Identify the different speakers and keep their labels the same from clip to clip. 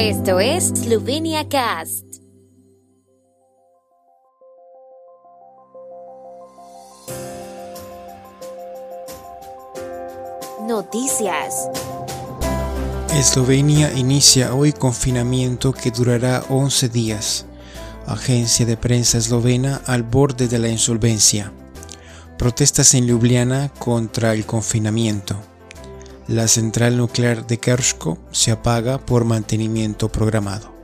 Speaker 1: Esto es Slovenia Cast. Noticias.
Speaker 2: Eslovenia inicia hoy confinamiento que durará 11 días. Agencia de prensa eslovena al borde de la insolvencia. Protestas en Ljubljana contra el confinamiento. La central nuclear de Kershko se apaga por mantenimiento programado.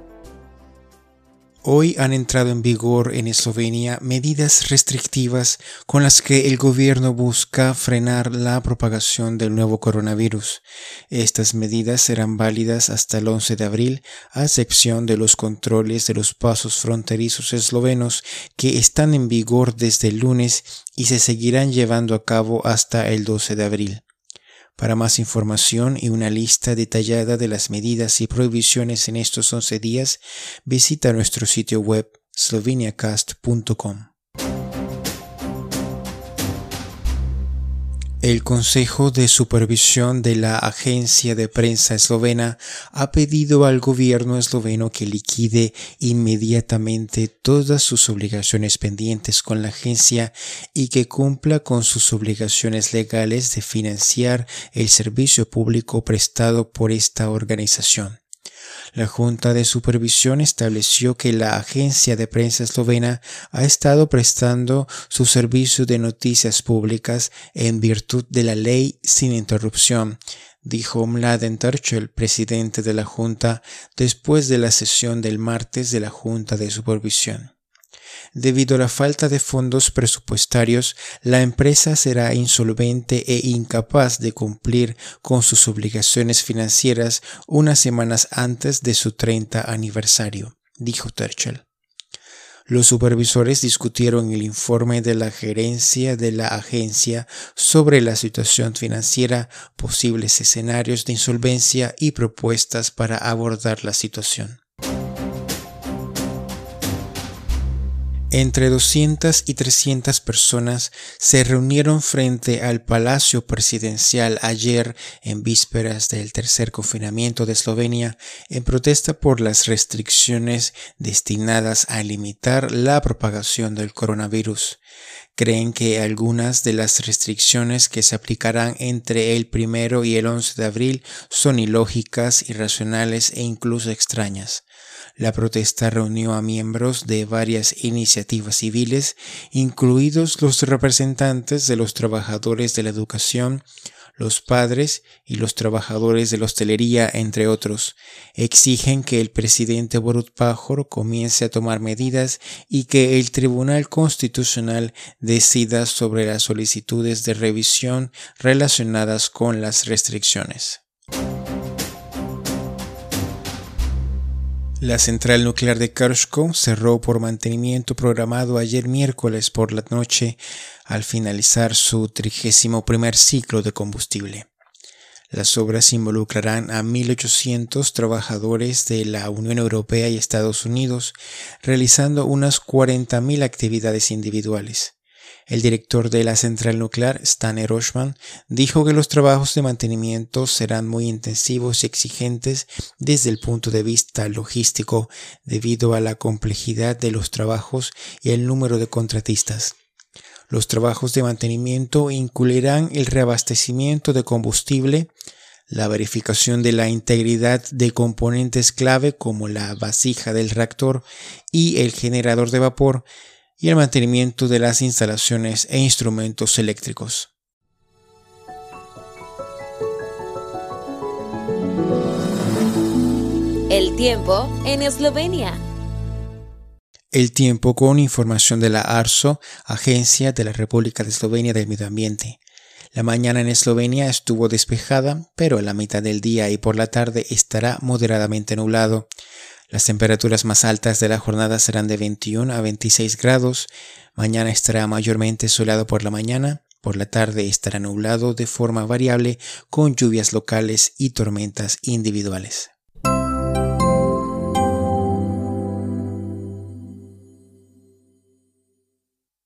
Speaker 2: Hoy han entrado en vigor en Eslovenia medidas restrictivas con las que el gobierno busca frenar la propagación del nuevo coronavirus. Estas medidas serán válidas hasta el 11 de abril, a excepción de los controles de los pasos fronterizos eslovenos que están en vigor desde el lunes y se seguirán llevando a cabo hasta el 12 de abril. Para más información y una lista detallada de las medidas y prohibiciones en estos 11 días, visita nuestro sitio web sloveniacast.com. El Consejo de Supervisión de la Agencia de Prensa Eslovena ha pedido al gobierno esloveno que liquide inmediatamente todas sus obligaciones pendientes con la agencia y que cumpla con sus obligaciones legales de financiar el servicio público prestado por esta organización. La Junta de Supervisión estableció que la agencia de prensa eslovena ha estado prestando su servicio de noticias públicas en virtud de la ley sin interrupción, dijo Mladen Terchel, presidente de la Junta, después de la sesión del martes de la Junta de Supervisión. Debido a la falta de fondos presupuestarios, la empresa será insolvente e incapaz de cumplir con sus obligaciones financieras unas semanas antes de su 30 aniversario, dijo Terchel. Los supervisores discutieron el informe de la gerencia de la agencia sobre la situación financiera, posibles escenarios de insolvencia y propuestas para abordar la situación. Entre 200 y 300 personas se reunieron frente al Palacio Presidencial ayer en vísperas del tercer confinamiento de Eslovenia en protesta por las restricciones destinadas a limitar la propagación del coronavirus. Creen que algunas de las restricciones que se aplicarán entre el primero y el 11 de abril son ilógicas, irracionales e incluso extrañas. La protesta reunió a miembros de varias iniciativas civiles, incluidos los representantes de los trabajadores de la educación, los padres y los trabajadores de la hostelería, entre otros, exigen que el presidente Borut Pajor comience a tomar medidas y que el Tribunal Constitucional decida sobre las solicitudes de revisión relacionadas con las restricciones. La central nuclear de Krshko cerró por mantenimiento programado ayer miércoles por la noche al finalizar su trigésimo primer ciclo de combustible. Las obras involucrarán a 1.800 trabajadores de la Unión Europea y Estados Unidos, realizando unas 40.000 actividades individuales. El director de la central nuclear, Stan Eroshman, dijo que los trabajos de mantenimiento serán muy intensivos y exigentes desde el punto de vista logístico debido a la complejidad de los trabajos y el número de contratistas. Los trabajos de mantenimiento incluirán el reabastecimiento de combustible, la verificación de la integridad de componentes clave como la vasija del reactor y el generador de vapor, y el mantenimiento de las instalaciones e instrumentos eléctricos.
Speaker 1: El tiempo en Eslovenia.
Speaker 2: El tiempo con información de la ARSO, Agencia de la República de Eslovenia del Medio Ambiente. La mañana en Eslovenia estuvo despejada, pero a la mitad del día y por la tarde estará moderadamente nublado. Las temperaturas más altas de la jornada serán de 21 a 26 grados. Mañana estará mayormente soleado por la mañana. Por la tarde estará nublado de forma variable con lluvias locales y tormentas individuales.